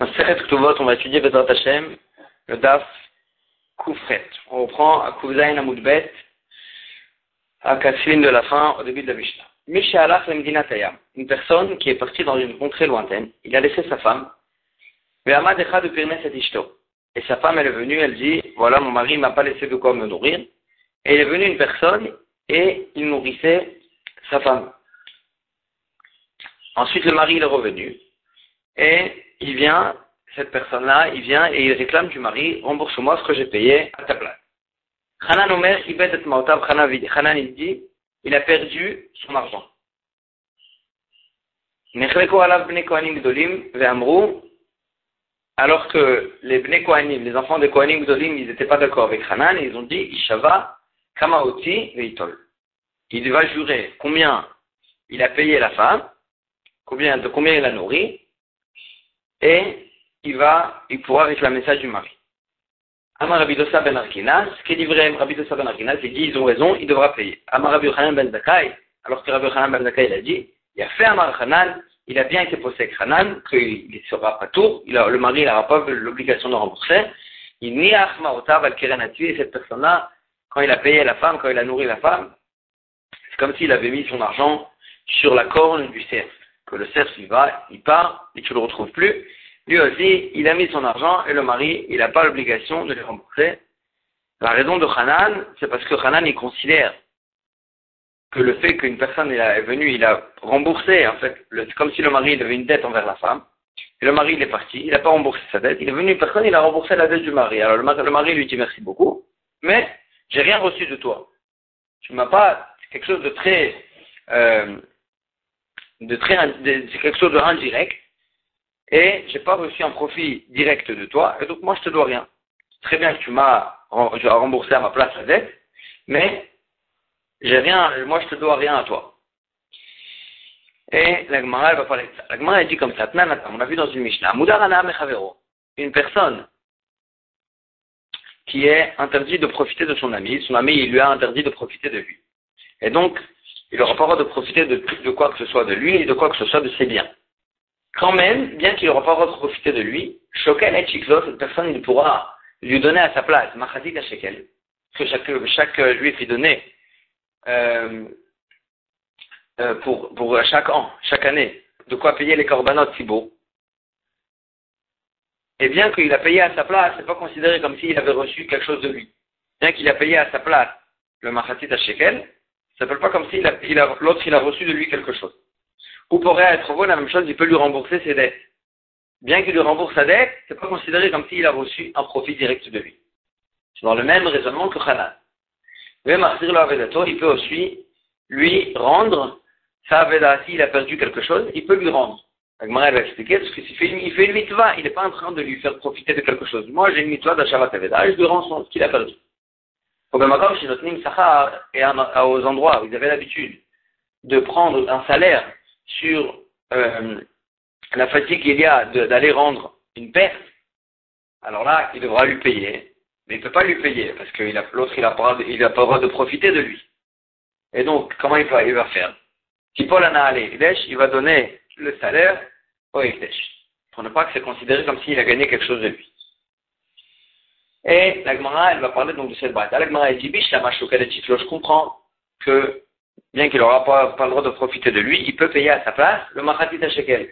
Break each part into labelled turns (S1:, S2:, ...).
S1: on va étudier Bezrat Hashem, le Daf Koufret. On reprend à Koufzaïn Amoudbet, à Kassin de la fin, au début de la Mishnah. Misha Alach Lemdinatayam, une personne qui est partie dans une contrée lointaine, il a laissé sa femme, de Pirnes et Ishto. Et sa femme, elle est venue, elle dit, voilà, mon mari m'a pas laissé de quoi me nourrir. Et il est venu une personne, et il nourrissait sa femme. Ensuite, le mari, il est revenu, et il vient, cette personne-là, il vient et il réclame du mari, rembourse-moi ce que j'ai payé à ta place. Hanan Omer, il dit, il a perdu son argent. Alors que les Kohanim, les enfants de Kohanim Gdolim, ils n'étaient pas d'accord avec Hanan, et ils ont dit, Ishava, Kamaoti, Veitol. Il va jurer combien il a payé la femme, de combien il a nourri, et il va, il pourra réclamer ça du mari. Amar Rabbi Dosa ben Arkinas, qui est livré Rabbi Dosa ben Arkinas, il dit, ils ont raison, il devra payer. Amar Rabbi Hanan ben Zakai, alors que Rabbi Hanan ben Zakai, il a dit, il a fait Amar Hanan, il a bien été posé Hanan, qu'il sera pas tour, il a, le mari n'aura pas l'obligation de rembourser. Il n'y a Achmaotav al et cette personne-là, quand il a payé la femme, quand il a nourri la femme, c'est comme s'il avait mis son argent sur la corne du cerf que le cerf, il va, il part, et tu le retrouves plus. Lui aussi, il a mis son argent, et le mari, il n'a pas l'obligation de les rembourser. La raison de Hanan, c'est parce que Hanan, il considère que le fait qu'une personne est venue, il a remboursé, en fait, comme si le mari avait une dette envers la femme, et le mari il est parti, il n'a pas remboursé sa dette, il est venu une personne, il a remboursé la dette du mari. Alors le mari, le mari lui dit merci beaucoup, mais j'ai rien reçu de toi. Tu m'as pas quelque chose de très euh, de très, c'est quelque chose de indirect, et j'ai pas reçu un profit direct de toi, et donc moi je te dois rien. Très bien que tu m'as remboursé à ma place la dette, mais j'ai rien, moi je te dois rien à toi. Et la Gemara, va parler de ça. La elle dit comme ça, on a vu dans une Mishnah, une personne qui est interdit de profiter de son ami, son ami, il lui a interdit de profiter de lui. Et donc, il n'aura pas le droit de profiter de, quoi que ce soit de lui et de quoi que ce soit de ses biens. Quand même, bien qu'il n'aura pas le droit de profiter de lui, Shokel et personne, il pourra lui donner à sa place, Machazik à Shekel, que chaque, juif lui donnait euh, euh, pour, chaque an, chaque année, de quoi payer les korbanot si beau. Et bien qu'il a payé à sa place, c'est pas considéré comme s'il avait reçu quelque chose de lui. Bien qu'il a payé à sa place le Machatit à Shekel, ça s'appelle pas comme si l'autre a reçu de lui quelque chose. Ou pourrait être la même chose, il peut lui rembourser ses dettes. Bien qu'il lui rembourse sa dette, c'est pas considéré comme s'il a reçu un profit direct de lui. C'est dans le même raisonnement que Hanan. Il peut aussi lui rendre sa aveda, s'il a perdu quelque chose, il peut lui rendre. Agmara va expliquer, parce qu'il fait, il fait une mitva, il n'est pas en train de lui faire profiter de quelque chose. Moi, j'ai une mitva d'achat aveda, et je lui rends ce qu'il a perdu. Au chez notre Sahar et aux endroits où ils avaient l'habitude de prendre un salaire sur euh, la fatigue qu'il y a d'aller rendre une perte, alors là, il devra lui payer. Mais il ne peut pas lui payer parce que l'autre, il n'a pas, pas le droit de profiter de lui. Et donc, comment il va, il va faire? Si Paul en a allé, il va donner le salaire au Ekdesh. Pour ne pas que c'est considéré comme s'il a gagné quelque chose de lui. Et la Gemara, elle va parler donc de cette bataille. La Gemara, elle dit, biche, la je comprends que, bien qu'il n'aura pas, pas, le droit de profiter de lui, il peut payer à sa place le Machatit Shekel.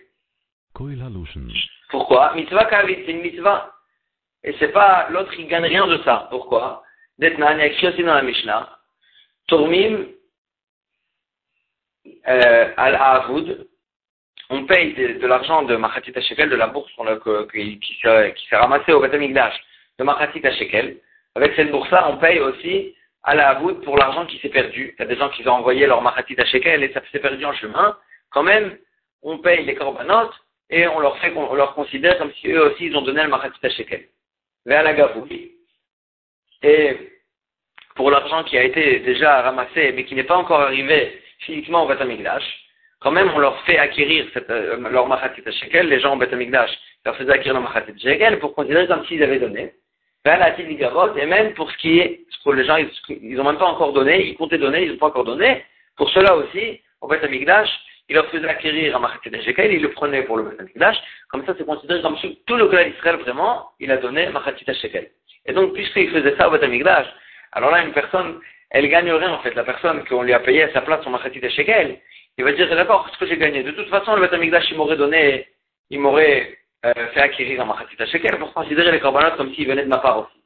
S1: Pourquoi? Mitzvah Kavit, c'est une mitzvah. Et c'est pas, l'autre, il gagne rien de ça. Pourquoi? D'Etnan, il y a écrit aussi dans la Mishnah, Tourmim, euh, al-Avoud, on paye de, l'argent de Machatit Shekel, de la bourse qui, qui s'est ramassée au Batamigdash de Machatit à Shekel. Avec cette bourse-là, on paye aussi à la voûte pour l'argent qui s'est perdu. Il y a des gens qui ont envoyé leur Machatit à Shekel et ça s'est perdu en chemin. Quand même, on paye les corbanotes et on leur fait, on leur considère comme si eux aussi ils ont donné le Machatit à Shekel. Vers la gavoui. Et pour l'argent qui a été déjà ramassé mais qui n'est pas encore arrivé physiquement au Batamigdash, quand même on leur fait acquérir euh, leur Machatit à Shekel, les gens au Batamigdash leur faisaient acquérir leur Machatit à Shekel pour considérer comme s'ils avaient donné et même pour ce qui est, pour les gens, ils n'ont même pas encore donné, ils comptaient donner, ils n'ont pas encore donné. Pour cela aussi, au Beth Amigdash, il leur faisait acquérir un Machatit Shekel, il le prenait pour le Betamigdash, comme ça c'est considéré comme tout le clan Israël vraiment, il a donné Machatit Shekel. Et donc, puisqu'il faisait ça au Betamigdash, alors là, une personne, elle gagnerait en fait, la personne qu'on lui a payé à sa place son Machatit Shekel, il va dire, d'accord, qu'est-ce que j'ai gagné De toute façon, le Betamigdash, il m'aurait donné, il m'aurait euh, fait acquérir un Machatit Shekel pour considérer les corbanotes comme s'ils venaient de ma part aussi.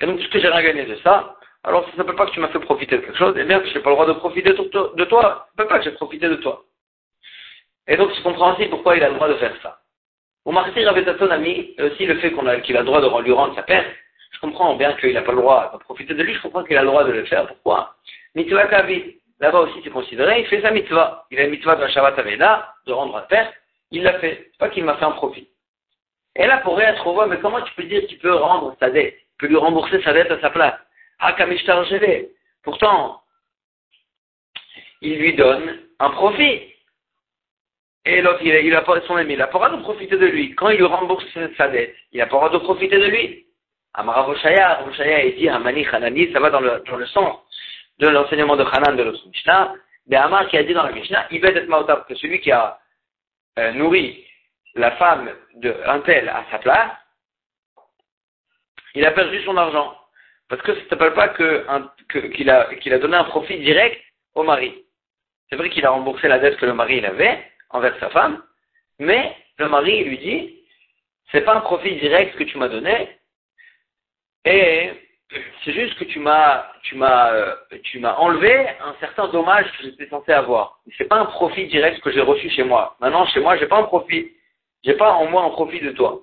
S1: Et donc, puisque j'ai rien gagné de ça, alors ça ne s'appelle pas que tu m'as fait profiter de quelque chose, et bien que je n'ai pas le droit de profiter de, toi, ça ne pas que j'ai profité de toi. Et donc, c'est compréhensible pourquoi il a le droit de faire ça. Au martyr avait son ami, aussi le fait qu'il a, le droit de lui rendre sa perte, je comprends bien qu'il n'a pas le droit de profiter de lui, je comprends qu'il a le droit de le faire. Pourquoi? Mitzvah Kavit. Là-bas aussi, c'est considéré, il fait sa mitzvah. Il a une mitzvah de la Shabbat Aveda, de rendre la perte, il l'a fait. Pas qu'il m'a fait un profit. Et là, pour être voit, mais comment tu peux dire qu'il peut rendre sa dette Il peut lui rembourser sa dette à sa place? Hakamishtar Pourtant, il lui donne un profit. Et l'autre, il, a son ami, il n'a pas droit de profiter de lui. Quand il lui rembourse sa dette, il n'a pas droit de profiter de lui. Amaravoshaya, Ravoshaya, il dit Amani Hanani, ça va dans le, dans le sens de l'enseignement de Hanan de notre Mishnah. Mais Amar qui a dit dans la Mishnah, il va être maotab, que celui qui a euh, nourri la femme d'un tel à sa place, il a perdu son argent. Parce que ça ne s'appelle pas qu'il a, a donné un profit direct au mari. C'est vrai qu'il a remboursé la dette que le mari avait, envers sa femme, mais le mari lui dit, c'est pas un profit direct que tu m'as donné, et c'est juste que euh, tu m'as enlevé un certain dommage que j'étais censé avoir. C'est pas un profit direct que j'ai reçu chez moi. Maintenant, chez moi, j'ai pas un profit. J'ai pas en moi un profit de toi.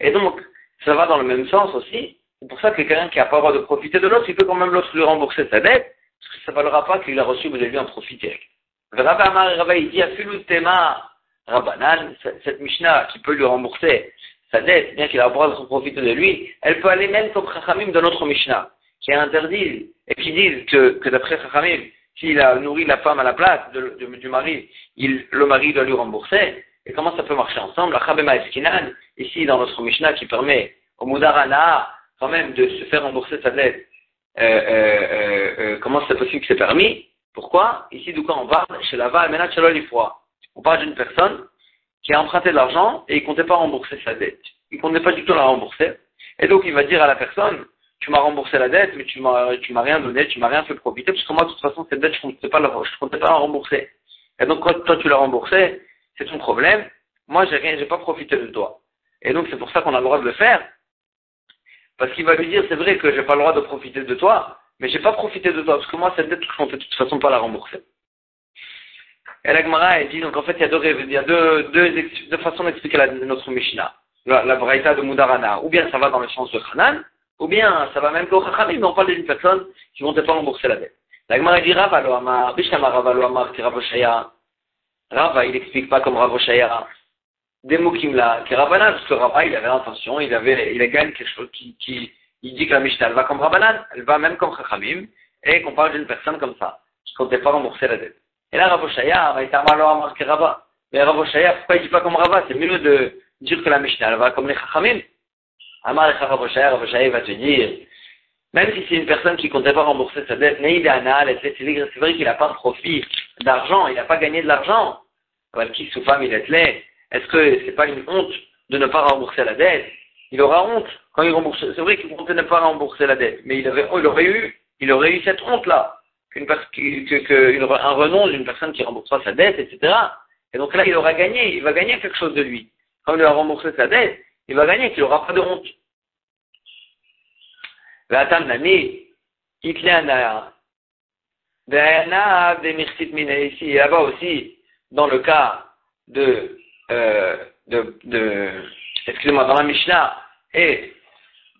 S1: Et donc, ça va dans le même sens aussi. C'est pour ça que quelqu'un qui n'a pas le droit de profiter de l'autre, il peut quand même l'autre lui rembourser sa dette, parce que ça ne valera pas qu'il a reçu, vous avez vu, un profit direct. Rabbi Amar Rabbi, il dit, Tema Rabbanan, cette Mishnah qui peut lui rembourser sa dette, bien qu'il a le droit de profiter de lui, elle peut aller même comme Chachamim de notre Mishnah, qui interdit, et qui dit que, que d'après Chachamim, s'il a nourri la femme à la place du mari, le mari doit lui rembourser. Et comment ça peut marcher ensemble? La Eskinan, ici dans notre Mishnah qui permet au Mudarana quand même de se faire rembourser sa dette, euh, euh, euh, comment c'est possible que c'est permis? Pourquoi? Ici, d'où quand on parle, chez la Menat On parle d'une personne qui a emprunté de l'argent et il ne comptait pas rembourser sa dette. Il ne comptait pas du tout la rembourser. Et donc il va dire à la personne, tu m'as remboursé la dette, mais tu m'as, tu m'as rien donné, tu m'as rien fait profiter, parce que moi, de toute façon, cette dette, je ne comptais comptais pas la rembourser. Et donc, quand toi, tu l'as remboursé, c'est ton problème. Moi, j'ai rien, j'ai pas profité de toi. Et donc, c'est pour ça qu'on a le droit de le faire. Parce qu'il va lui dire, c'est vrai que j'ai pas le droit de profiter de toi, mais j'ai pas profité de toi, parce que moi, cette dette, je comptais de toute façon pas la rembourser. Et la Gemara, elle dit, donc en fait, il y a deux, deux, deux, façons d'expliquer notre Mishnah. La, la Braïta de Mudarana. Ou bien ça va dans le sens de Hanan, ou bien ça va même qu'au Chachamim, mais on parle d'une personne qui ne pas rembourser la dette. La Gemara dit, Rava lo amar, Bishama Rava lo amar, Rava il explique pas comme Rava Shaya. Des mots l'a, qui Rabbanan, parce que Rava, il avait l'intention, il avait, il a gagné quelque chose qui, qui, il dit que la Mishnah, elle va comme Rabbanan, elle va même comme Chachamim, et qu'on parle d'une personne comme ça, qui comptait pas rembourser la dette. Et là, Ravoshaya, il t'a mal marqué Rava. Mais Ravoshaya, pourquoi il dit pas comme Rava C'est mieux de dire que la Mishnah, elle va comme les Chachamim. Amar et Ravoshaya, Ravoshaya va te dire, même si c'est une personne qui ne comptait pas rembourser sa dette, c'est vrai qu'il n'a pas profit d'argent, il n'a pas gagné de l'argent. Est-ce que c'est pas une honte de ne pas rembourser la dette? Il aura honte quand il rembourse. C'est vrai qu'il comptait ne pas rembourser la dette, mais il, aurait eu, il aurait eu cette honte-là qu'une que, que, un renom d'une personne qui remboursera sa dette, etc. Et donc là, il aura gagné, il va gagner quelque chose de lui. Quand il a remboursé sa dette, il va gagner, qu'il n'aura pas de honte. Ici, là-bas aussi, dans le cas de, euh, de, excusez-moi, dans la Mishnah, et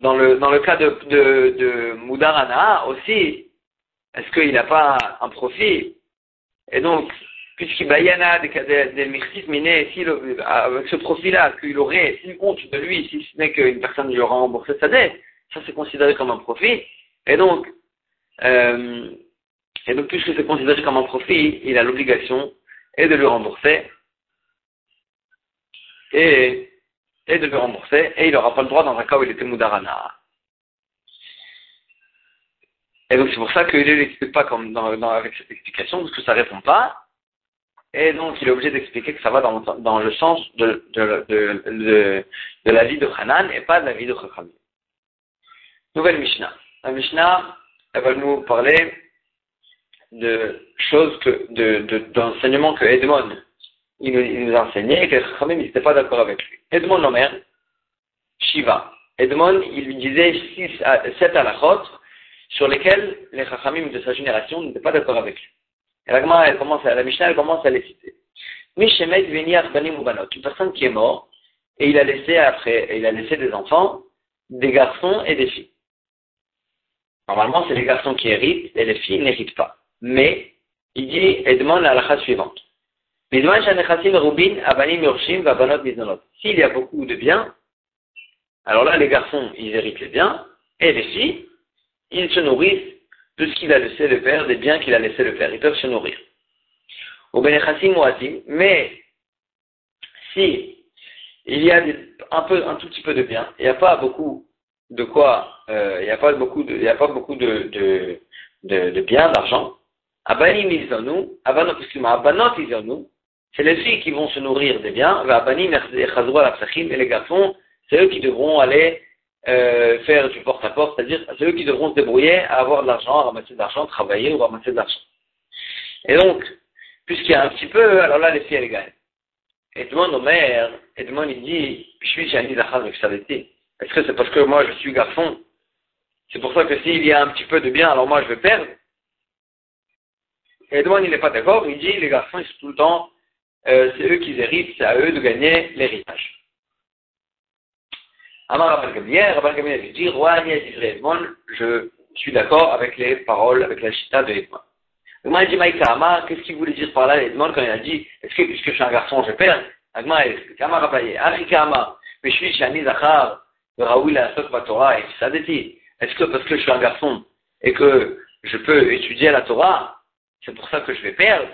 S1: dans le, dans le cas de, Mudarana aussi, est-ce qu'il n'a pas un profit? Et donc, puisqu'il y en a des, des si avec ce profit-là, qu'il aurait une honte de lui, si ce n'est qu'une personne lui aura remboursé sa dette, ça c'est considéré comme un profit. Et donc, euh, et donc puisque c'est considéré comme un profit, il a l'obligation et de le rembourser et, et de le rembourser, et il n'aura pas le droit dans un cas où il était Moudarana. Et donc c'est pour ça qu'il ne l'explique pas comme dans, avec cette explication, parce que ça répond pas et donc il est obligé d'expliquer que ça va dans, dans le sens de, de, de, de, la vie de Hanan et pas de la vie de Chachamim. Nouvelle Mishnah. La Mishnah, elle va nous parler de choses que, de, d'enseignements que Edmond, il nous, enseignait et que Chachamim n'était pas d'accord avec lui. Edmond Nomer, Shiva. Edmond, il lui disait 6 à 7 halachot sur lesquels les Chachamim de sa génération n'étaient pas d'accord avec lui. Et la, elle commence à, la Mishnah, elle commence à les citer. Mishemet Veniach Banim Ubanot, une personne qui est morte, et il a laissé après, il a laissé des enfants, des garçons et des filles. Normalement, c'est les garçons qui héritent et les filles n'héritent pas. Mais, il dit, et demande la halakha suivante. S'il y a beaucoup de biens, alors là, les garçons, ils héritent les biens, et les filles, ils se nourrissent de ce qu'il a laissé le père, des biens qu'il a laissé le père. Ils peuvent se nourrir. Mais si il y a un, peu, un tout petit peu de biens, il n'y a pas beaucoup de quoi, euh, il n'y a pas beaucoup de, y a pas beaucoup de, de, de, de biens, d'argent. Abanim izonu, abanot, izonu, c'est les filles qui vont se nourrir des biens, abanim et les garçons, c'est eux qui devront aller euh, faire du porte-à-porte, c'est-à-dire c'est eux qui devront se débrouiller à avoir de l'argent, ramasser de l'argent, travailler ou ramasser de l'argent. Et donc, puisqu'il y a un petit peu, alors là, les filles, elles gagnent. Et demande au maire, et il dit, je suis Annie avec Est-ce que c'est parce que moi, je suis garçon C'est pour ça que s'il y a un petit peu de bien, alors moi, je vais perdre Et demande, il n'est pas d'accord, il dit, les garçons, ils sont tout le temps, euh, c'est eux qui héritent, c'est à eux de gagner l'héritage. Amar Rabban Gamliel, Rabban Gamliel dit, Roi Edmond, je suis d'accord avec les paroles, avec la chita de Edmond. Agma dit Maïka Amar, qu'est-ce qu'il voulait dire par là Edmond quand il a dit, est-ce que puisque je suis un garçon, je perds? Agma explique, Amar Arika Amar, mais je suis Shani Zachar, Est-ce que parce que je suis un garçon et que je peux étudier la Torah, c'est pour ça que je vais perdre?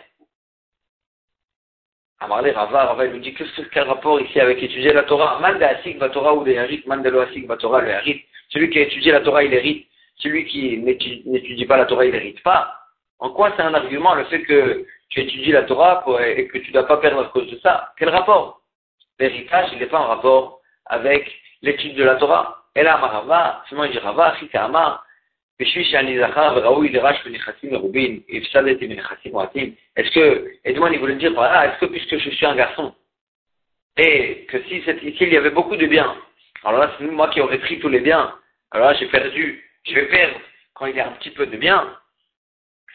S1: Amarle Rava, Rava, nous dit que quel rapport ici avec étudier la Torah? Man de Asik Torah ou de Harit, Man de lo Asik Torah le Harit. Celui qui a étudié la Torah, il hérite. Celui qui n'étudie pas la Torah, il n'hérite pas. En quoi c'est un argument le fait que tu étudies la Torah et que tu ne dois pas perdre à cause de ça? Quel rapport? L'héritage, il n'est pas en rapport avec l'étude de la Torah. Et là, Rava, seulement il dit Rava, Amar, est-ce que, Edmond, il voulait dire, voilà, est-ce que puisque je suis un garçon, et que si s'il y avait beaucoup de biens, alors là, c'est moi qui aurais pris tous les biens, alors là, j'ai perdu, je vais perdre. Quand il y a un petit peu de biens,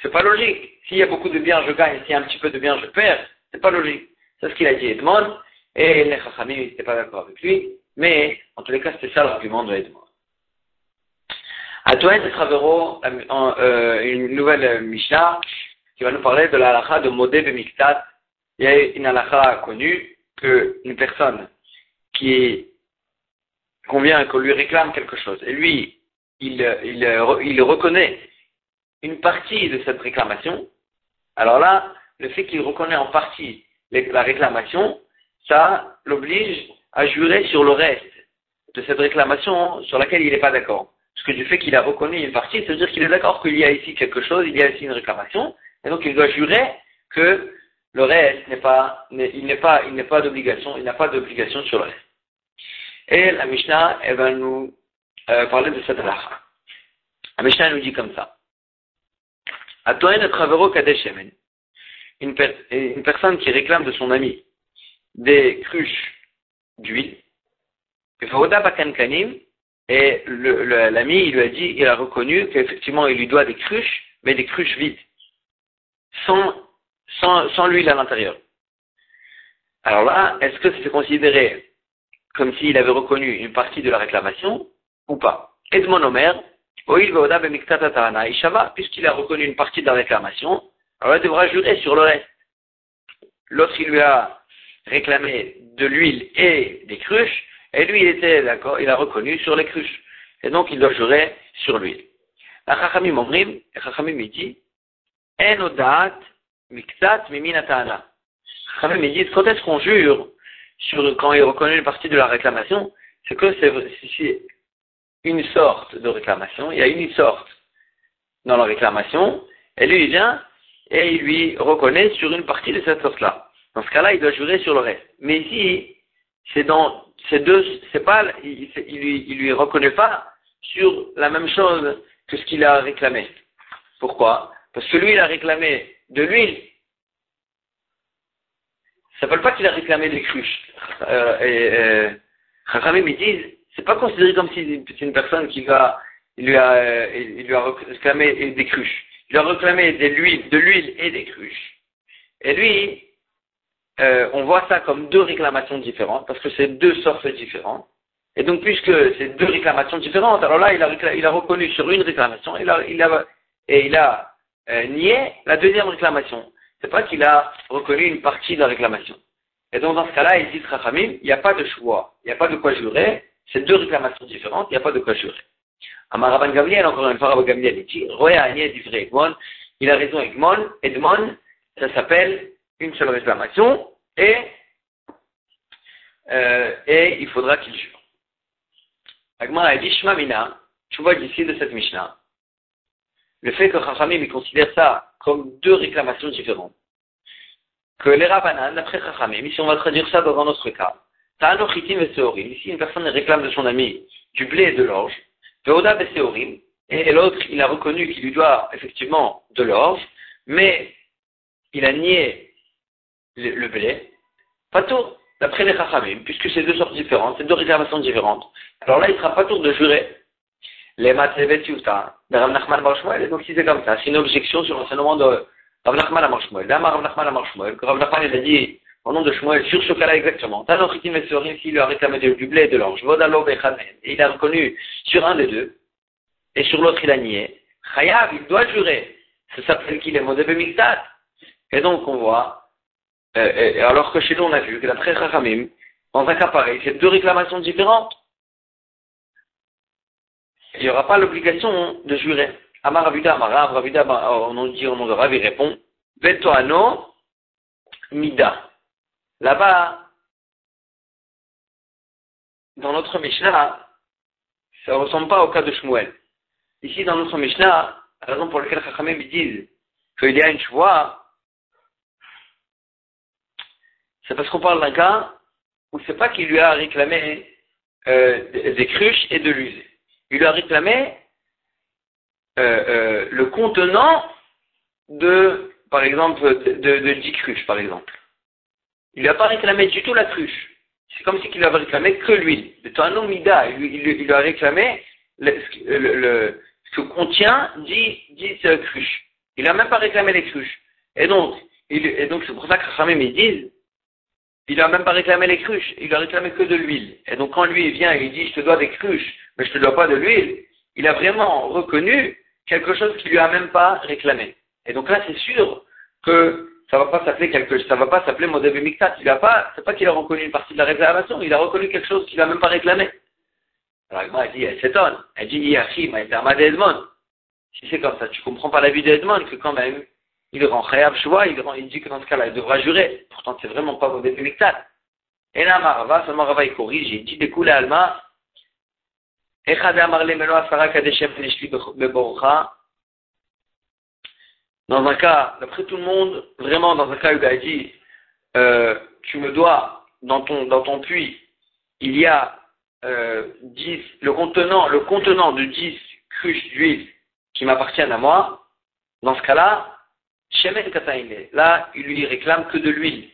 S1: c'est pas logique. S'il y a beaucoup de biens, je gagne, s'il y a un petit peu de biens, je perds, c'est pas logique. C'est ce qu'il a dit Edmond, et les Chachamim n'étaient pas d'accord avec lui, mais en tous les cas, c'était ça l'argument de Edmond. À toi, Travero, euh, une nouvelle Mishnah qui va nous parler de la halakha de Modé Miktat. Il y a une halakha connue qu'une personne qui convient qu'on lui réclame quelque chose et lui, il, il, il reconnaît une partie de cette réclamation. Alors là, le fait qu'il reconnaît en partie la réclamation, ça l'oblige à jurer sur le reste de cette réclamation sur laquelle il n'est pas d'accord. Parce que du fait qu'il a reconnu une partie, ça veut dire qu'il est d'accord qu'il y a ici quelque chose, il y a ici une réclamation, et donc il doit jurer que le reste n'est pas, il n'est pas, il n'est pas d'obligation, il n'a pas d'obligation sur le reste. Et la Mishnah, elle va nous euh, parler de cette halakha. La Mishnah nous dit comme ça. Une personne qui réclame de son ami des cruches d'huile. Et l'ami, il lui a dit, il a reconnu qu'effectivement, il lui doit des cruches, mais des cruches vides, sans, sans, sans l'huile à l'intérieur. Alors là, est-ce que c'est considéré comme s'il avait reconnu une partie de la réclamation ou pas? Edmond Omer, puisqu'il a reconnu une partie de la réclamation, alors il devra jurer sur le reste. L'autre, il lui a réclamé de l'huile et des cruches, et lui, il était d'accord, il a reconnu sur les cruches. Et donc, il doit jurer sur lui. La Chachamim Omrim, Chachamim dit, En miktat miminatana. Chachamim dit, quand est-ce qu'on jure sur, quand il reconnaît une partie de la réclamation, c'est que c'est une sorte de réclamation, il y a une sorte dans la réclamation, et lui, il vient, et il lui reconnaît sur une partie de cette sorte-là. Dans ce cas-là, il doit jurer sur le reste. Mais ici, c'est dans ces deux, c'est pas, il, il, lui, il lui reconnaît pas sur la même chose que ce qu'il a réclamé. Pourquoi? Parce que lui, il a réclamé de l'huile. Ça ne veut pas qu'il a réclamé des cruches. Euh, et, euh, ils disent, c'est pas considéré comme si c'est une personne qui va, il lui a, euh, il lui a réclamé des cruches. Il a réclamé de l'huile, de l'huile et des cruches. Et lui, euh, on voit ça comme deux réclamations différentes, parce que c'est deux sortes différentes. Et donc, puisque c'est deux réclamations différentes, alors là, il a, il a reconnu sur une réclamation, et il a euh, nié la deuxième réclamation. C'est pas qu'il a reconnu une partie de la réclamation. Et donc, dans ce cas-là, il dit Rachamim, il n'y a pas de choix, il n'y a pas de quoi jurer, c'est deux réclamations différentes, il n'y a pas de quoi jurer. Amaraban Gabriel, encore une fois, Rabban Gabriel, il dit, Roya il a raison Edmon, Edmon, ça s'appelle une seule réclamation, et, euh, et il faudra qu'il jure. Agmar a dit Shmamina, tu vois d'ici de cette Mishnah, le fait que Chachamim considère ça comme deux réclamations différentes. Que les Rabbanan, d'après Chachamim, ici on va traduire ça dans un autre cas, Ta'ano Chitim et Seorim, ici une personne réclame de son ami du blé et de l'orge, Veoda et Seorim, et l'autre il a reconnu qu'il lui doit effectivement de l'orge, mais il a nié le, blé, pas tour, d'après les Chachamim, puisque c'est deux sortes différentes, c'est deux réclamations différentes. Alors là, il sera pas tour de jurer. Les Matzevet Yuta, de Rav Nachman Marshmuel, donc si c'est comme ça, c'est une objection sur l'enseignement de Rav Nachman Marshmuel. Là, Rav Nachman Marshmuel, que Rav Nachman il a dit au nom de Shmuel, sur ce cas-là exactement, Tanochitim et Sorim, s'il lui a réclamé du blé et de l'orge, Vodalo et et il a reconnu sur un des deux, et sur l'autre il a nié, Chayav, il doit jurer. Ça s'appelle qu'il est modé Miktat. Et donc on voit euh, alors que chez nous, on a vu que d'après Chachamim, dans un cas pareil, c'est deux réclamations différentes. Il n'y aura pas l'obligation de jurer. Amar Ravida, Amar Ravida, on nous dit au nom de Rav, il répond, Vetoano, Mida. Là-bas, dans notre Mishnah, ça ne ressemble pas au cas de Shmuel. Ici, dans notre Mishnah, la raison pour laquelle Chachamim disent qu'il y a une choix, c'est parce qu'on parle d'un cas où c'est pas qu'il lui a réclamé euh, des cruches et de l'usée. Il lui a réclamé euh, euh, le contenant de, par exemple, de, de, 10 cruches, par exemple. Il lui a pas réclamé du tout la cruche. C'est comme si il avait réclamé que l'huile. Il, il, lui a réclamé ce que contient 10, 10 cruches. Il n'a même pas réclamé les cruches. Et donc, c'est pour ça que Ramé me disent il n'a même pas réclamé les cruches, il a réclamé que de l'huile. Et donc quand lui vient et il dit je te dois des cruches, mais je te dois pas de l'huile, il a vraiment reconnu quelque chose qu'il lui a même pas réclamé. Et donc là c'est sûr que ça va pas s'appeler quelque ça va pas s'appeler modèle miktat. Il a pas, c'est pas qu'il a reconnu une partie de la réclamation, il a reconnu quelque chose qu'il a même pas réclamé. Alors elle dit, elle s'étonne. Elle dit, Yachim, elle Si c'est comme ça, tu comprends pas la vie d'Edmond que quand même, il rend Shua, il, dit que dans ce cas-là, il devra jurer. Pourtant, c'est vraiment pas au début Miktat. Et là, Marava, seulement Rava, il corrige, il dit, Alma, Kadeshem Neshli Beborcha. Dans un cas, d'après tout le monde, vraiment dans un cas où il a dit, euh, tu me dois, dans ton, dans ton puits, il y a euh, 10, le contenant, le contenant de 10 cruches d'huile qui m'appartiennent à moi, dans ce cas-là, Shemen Kataine. Là, il lui réclame que de l'huile.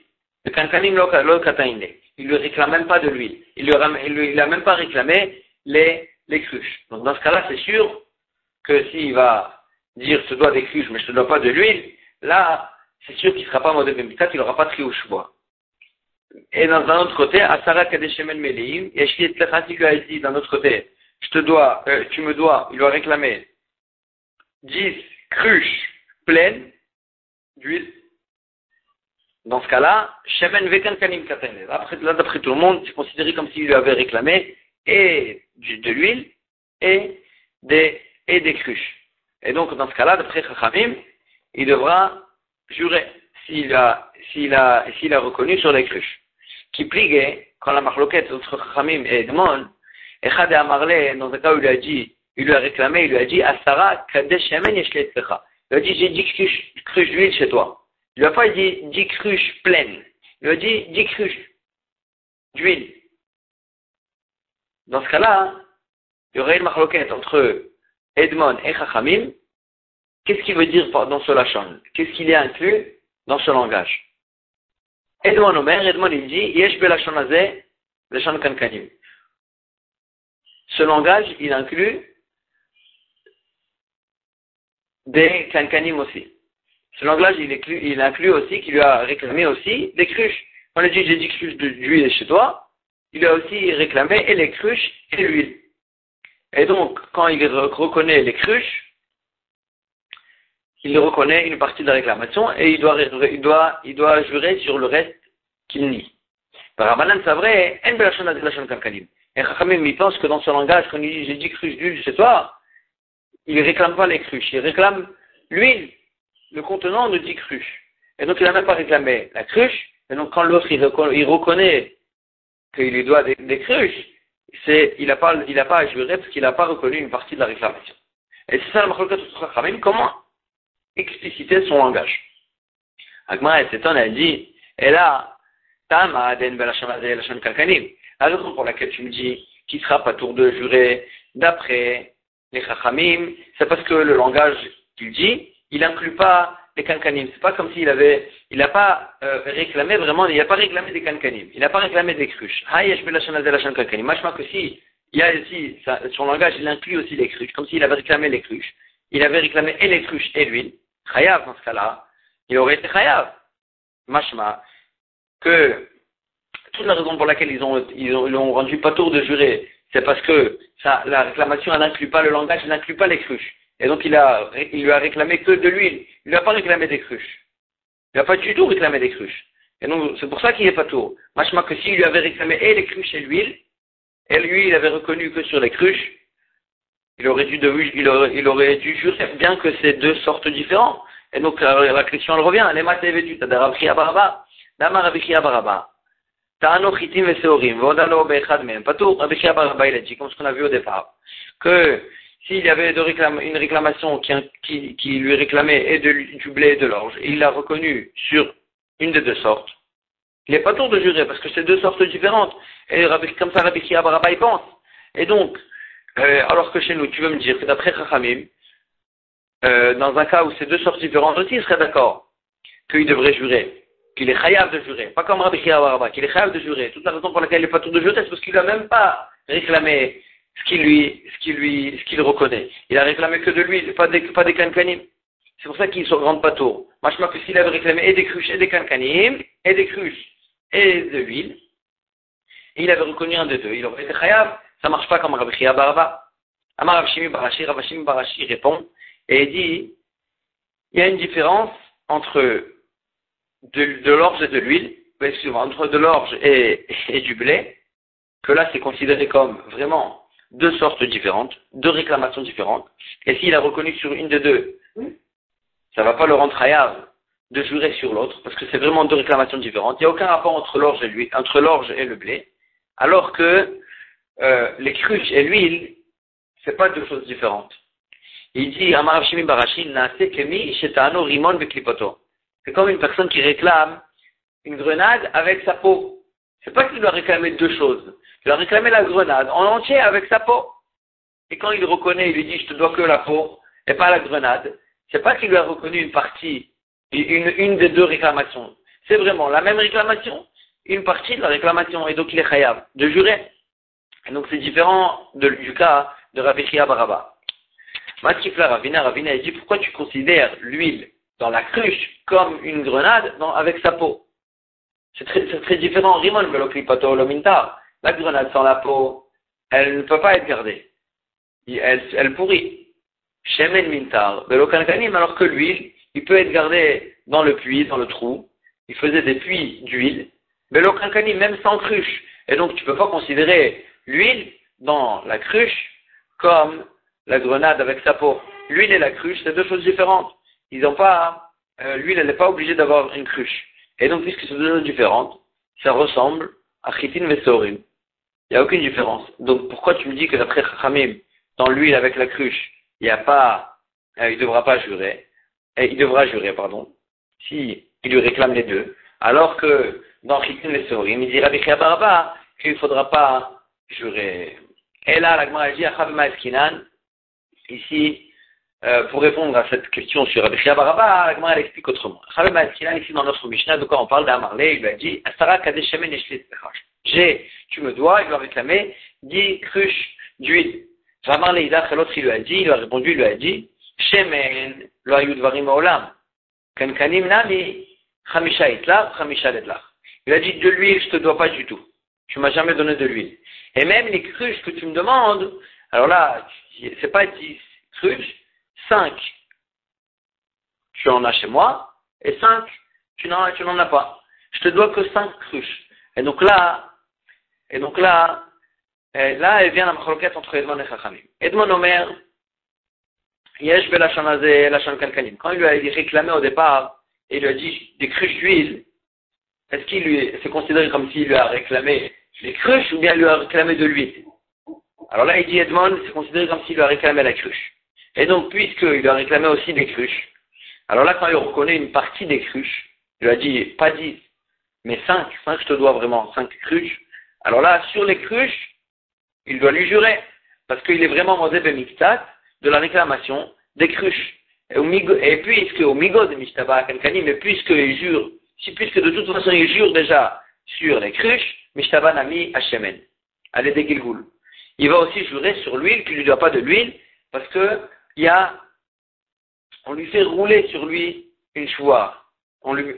S1: Le Kankanim Lo Kataine. Il lui réclame même pas de l'huile. Il il a même pas réclamé les, cruches. Donc dans ce cas-là, c'est sûr que s'il va dire je te dois des cruches, mais je te dois pas de l'huile, là, c'est sûr qu'il ne sera pas modèle Bemitat, il n'aura pas trié au bois. Et dans un autre côté, Asara Kadeshemen Meleim, il lui a dit d'un autre côté, je te dois, euh, tu me dois, il lui a réclamé 10 cruches pleines, d'huile. Dans ce cas-là, Shemen Vekan Kanim là, d'après tout le monde, c'est considéré comme s'il lui avait réclamé et de l'huile et des, et des cruches. Et donc, dans ce cas-là, d'après Chachamim, il devra jurer s'il a, s'il a, s'il a reconnu sur les cruches. Qui pligue, quand la marloquette entre Chachamim et Edmond, Echad Amarle, dans un cas où il lui a dit, il lui a réclamé, il lui a dit, Asara Kadesh Shemen Il a dit, j'ai 10 cruches, d'huile chez toi. Il lui a pas dit 10 cruches pleines. Il a dit 10 cruches d'huile. Dans ce cas-là, il y aurait une marloquette entre Edmond et Chachamim. Qu'est-ce qu'il veut dire dans ce lachon? Qu'est-ce qu'il a inclus dans ce langage? Edmond Omer, Edmond il dit, Yesh azeh, kankanim. Ce langage, il inclut des kankanim aussi. Ce langage, il inclut, il aussi qu'il lui a réclamé aussi des cruches. On a dit, j'ai dit cruches d'huile chez toi. Il a aussi réclamé et les cruches et l'huile. Et donc, quand il reconnaît les cruches, il reconnaît une partie de la réclamation et il doit, il doit, il doit jurer sur le reste qu'il nie. Par c'est vrai, Chachamim, il pense que dans ce langage, quand il dit j'ai dit cruche d'huile chez toi, il réclame pas les cruches, il réclame l'huile, le contenant de dix cruches. Et donc il n'a même pas réclamé la cruche, et donc quand l'autre il, reconnaît qu'il lui doit des, cruches, c'est, il n'a pas, il a pas à jurer parce qu'il n'a pas reconnu une partie de la réclamation. Et c'est ça la Chachamim, comment expliciter son langage? Agmara et Seton a dit, et là, Tama Aden Kalkanim. La raison pour laquelle tu me dis qu'il sera pas tour de jurer d'après les chachamim, c'est parce que le langage qu'il dit, il n'inclut pas les kankanim. C'est pas comme s'il avait, il n'a pas euh, réclamé vraiment, il n'a pas réclamé des kankanim. Il n'a pas réclamé des cruches. Machma que si, il y a ici, son langage, il inclut aussi les cruches, comme s'il avait réclamé les cruches. Il avait réclamé et les cruches et l'huile. Chayav, dans ce cas-là, il aurait été chayav. Machma, que toute la raison pour laquelle ils ont, ils ont, rendu pas tour de jurer, c'est parce que la réclamation, n'inclut pas le langage, elle n'inclut pas les cruches. Et donc, il a, lui a réclamé que de l'huile. Il n'a pas réclamé des cruches. Il n'a pas du tout réclamé des cruches. Et donc, c'est pour ça qu'il n'est pas tour. Machma que s'il lui avait réclamé et les cruches et l'huile, et lui, il avait reconnu que sur les cruches, il aurait dû, de, il, il aurait dû jurer, bien que c'est deux sortes différentes. Et donc, la, question, elle revient. Les maths, t'as baraba. Dama baraba. Ta'ano chitim et seorim, vodalo bechad mem. Patou, Rabbi Shia Baraba, il a dit, comme ce qu'on a vu au départ, que s'il y avait une réclamation qui, lui réclamait et du blé et de l'orge, il l'a reconnu sur une des deux sortes, il n'est pas tour de jurer parce que c'est deux sortes différentes. Et comme ça, Rabbi Shia Baraba, il pense. Et donc, euh, alors que chez nous, tu veux me dire que d'après Chachamim, euh, dans un cas où c'est deux sortes différentes aussi, il serait d'accord qu'il devrait jurer qu'il est chayav de jurer, pas comme Rabbi Baraba, qu'il est chayav de jurer. Toute la raison pour laquelle il n'est pas tout de jurer, c'est parce qu'il n'a même pas réclamé ce qu'il lui, ce qu'il lui, ce qu'il reconnaît. Il a réclamé que de lui, pas des, pas des. C'est pour ça qu'il ne se rend pas tour. Que s'il avait réclamé et des cruches et des kankanim, et des cruches et de l'huile, il avait reconnu un des deux. Il aurait été chayav, ça marche pas comme Rabbi Baraba. Amar Rabshimi Barashi, Rabashimi Barashi répond, et dit, il y a une différence entre de, l'orge et de l'huile, entre de l'orge et, du blé, que là c'est considéré comme vraiment deux sortes différentes, deux réclamations différentes, et s'il a reconnu sur une des deux, ça ne va pas le rendre hayab de jurer sur l'autre, parce que c'est vraiment deux réclamations différentes. Il n'y a aucun rapport entre l'orge et l'huile, entre l'orge et le blé, alors que euh, les cruches et l'huile, c'est pas deux choses différentes. Il dit, Amar Barashin, Rimon. C'est comme une personne qui réclame une grenade avec sa peau. C'est pas qu'il doit réclamer deux choses. Il doit réclamer la grenade en entier avec sa peau. Et quand il reconnaît, il lui dit je te dois que la peau et pas la grenade. C'est pas qu'il lui a reconnu une partie, une, une des deux réclamations. C'est vraiment la même réclamation, une partie de la réclamation. Et donc il est khayab de jurer. Et donc c'est différent du cas de Rabbi Baraba. Matkifla Ravina, Ravina, il dit pourquoi tu considères l'huile dans la cruche comme une grenade avec sa peau. C'est très, différent. Rimon La grenade sans la peau, elle ne peut pas être gardée. Elle, elle pourrit. Shemen mintar, alors que l'huile, il peut être gardé dans le puits, dans le trou. Il faisait des puits d'huile. Belokankanim, même sans cruche. Et donc, tu ne peux pas considérer l'huile dans la cruche comme la grenade avec sa peau. L'huile et la cruche, c'est deux choses différentes ils n'ont pas, euh, l'huile, elle n'est pas obligée d'avoir une cruche. Et donc, puisque c'est deux choses différentes, ça ressemble à chitin vesorim. Il n'y a aucune différence. Donc, pourquoi tu me dis que d'après Chachamim, dans l'huile avec la cruche, il n'y a pas, euh, il ne devra pas jurer et il devra jurer, pardon, si il lui réclame les deux, alors que dans Chitin et Sorim, il dit Rabbi Baraba qu'il ne faudra pas jurer. Et là, la Gemara dit Eskinan, ici, euh, pour répondre à cette question sur Rabbi Baraba, la elle explique autrement? Eskinan, ici dans notre Mishnah, de quoi on parle d'Amarlé, il lui a dit Kadeshemen J'ai, tu me dois, il lui a réclamé 10 cruches d'huile. Amarlé l'autre il lui a dit, il lui a répondu, il lui a dit Shemen, lo olam. Kankanim nami, chamisha itlach, chamisha ledlach. Il a dit de l'huile, je te dois pas du tout. Tu m'as jamais donné de l'huile. Et même les cruches que tu me demandes, alors là, c'est pas 10 cruches, 5 tu en as chez moi, et 5 tu n'en, as pas. Je te dois que 5 cruches. Et donc là, et donc là, là, elle vient la machloquette entre Edmond et Chachamim. Edmond Omer, Yesh Lachon Kalkalim. Quand il lui a réclamé au départ, et il lui a dit des cruches d'huile, est-ce qu'il lui, c'est considéré comme s'il lui a réclamé les cruches ou bien il lui a réclamé de l'huile? Alors là, il dit Edmond, c'est considéré comme s'il lui a réclamé la cruche. Et donc, puisqu'il lui a réclamé aussi des cruches, alors là, quand il reconnaît une partie des cruches, il lui a dit pas dix, mais cinq, cinq, je te dois vraiment cinq cruches. Alors là, sur les cruches, il doit lui jurer, parce qu'il est vraiment mosé Miktat de la réclamation des cruches. Et, puisque au migo de Mishtaba Kankani, mais puisqu'il jure si puisque de toute façon il jure déjà sur les cruches, Mishtaba Nami Hashemen, allez des Gilgul. Il va aussi jurer sur l'huile qu'il ne lui doit pas de l'huile, parce que il a, on lui fait rouler sur lui une choix. On lui,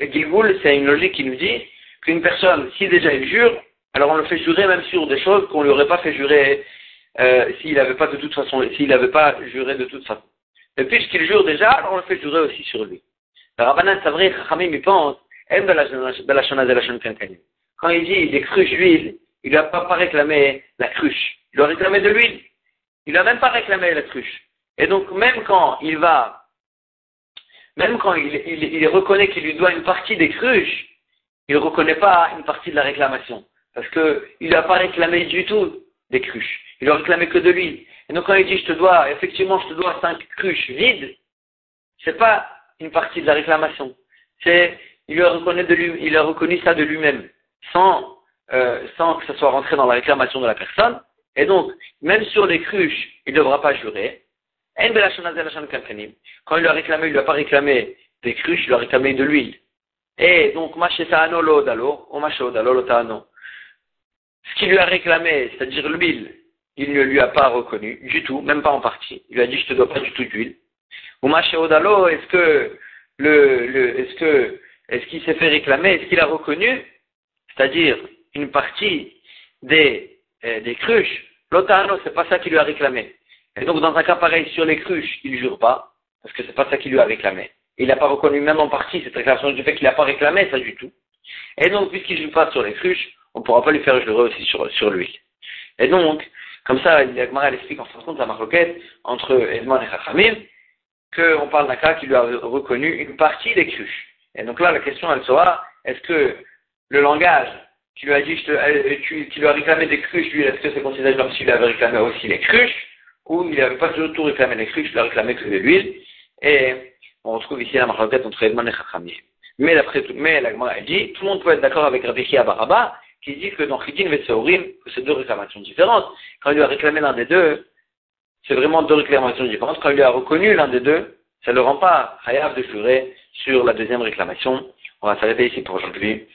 S1: c'est une logique qui nous dit qu'une personne, si déjà il jure, alors on le fait jurer même sur des choses qu'on lui aurait pas fait jurer euh, s'il n'avait pas de toute façon, s'il n'avait pas juré de toute façon. Mais puisqu'il jure déjà, on le fait jurer aussi sur lui. Le Rabbanan Savri Chachamim, il pense quand il dit des cruches d'huile, il n'a pas, réclamé la cruche. Il doit réclamer de l'huile. Il n'a même pas réclamé la cruche. Et donc, même quand il va, même quand il, reconnaît qu'il lui doit une partie des cruches, il ne reconnaît pas une partie de la réclamation. Parce qu'il n'a pas réclamé du tout des cruches. Il n'a réclamé que de l'huile. Et donc, quand il dit, je te dois, effectivement, je te dois cinq cruches vides, c'est pas une partie de la réclamation. C'est il, lui a reconnu de lui, il a ça de lui-même, sans, euh, sans que ce soit rentré dans la réclamation de la personne. Et donc, même sur les cruches, il ne devra pas jurer. Quand il lui a réclamé, il ne lui a pas réclamé des cruches, il lui a réclamé de l'huile. Et donc, ce qu'il lui a réclamé, c'est-à-dire l'huile, il ne lui a pas reconnu du tout, même pas en partie. Il lui a dit, je te dois pas du tout d'huile. Ou est-ce que le, est-ce que est-ce qu'il s'est fait réclamer Est-ce qu'il a reconnu? C'est-à-dire une partie des, euh, des cruches. L'otano, c'est pas ça qu'il lui a réclamé. Et donc, dans un cas pareil, sur les cruches, il ne jure pas, parce que c'est pas ça qu'il lui a réclamé. Il n'a pas reconnu même en partie cette réclamation du fait qu'il n'a pas réclamé ça du tout. Et donc, puisqu'il ne joue pas sur les cruches, on ne pourra pas lui faire jurer aussi sur, sur l'huile. Et donc, comme ça, Yagmara explique en fin de compte la marloquette entre Edmond et Chachamim, qu'on parle d'un cas qui lui a reconnu une partie des cruches. Et donc là, la question, elle sera, est-ce que le langage qui lui a dit, euh, qui lui a réclamé des cruches, lui, est-ce que c'est considéré comme s'il avait réclamé aussi les cruches, ou il n'avait pas tout réclamé les cruches, il a réclamé que de l'huile, et on retrouve ici la marloquette entre Edmond et Chachamim. Mais d'après tout, mais la dit, tout le monde peut être d'accord avec Rabbi Baraba, qui dit que dans Chidin et c'est deux réclamations différentes. Quand il lui a réclamé l'un des deux, c'est vraiment deux réclamations différentes. Quand il lui a reconnu l'un des deux, ça ne le rend pas hayab de jurer sur la deuxième réclamation. On va s'arrêter ici pour aujourd'hui.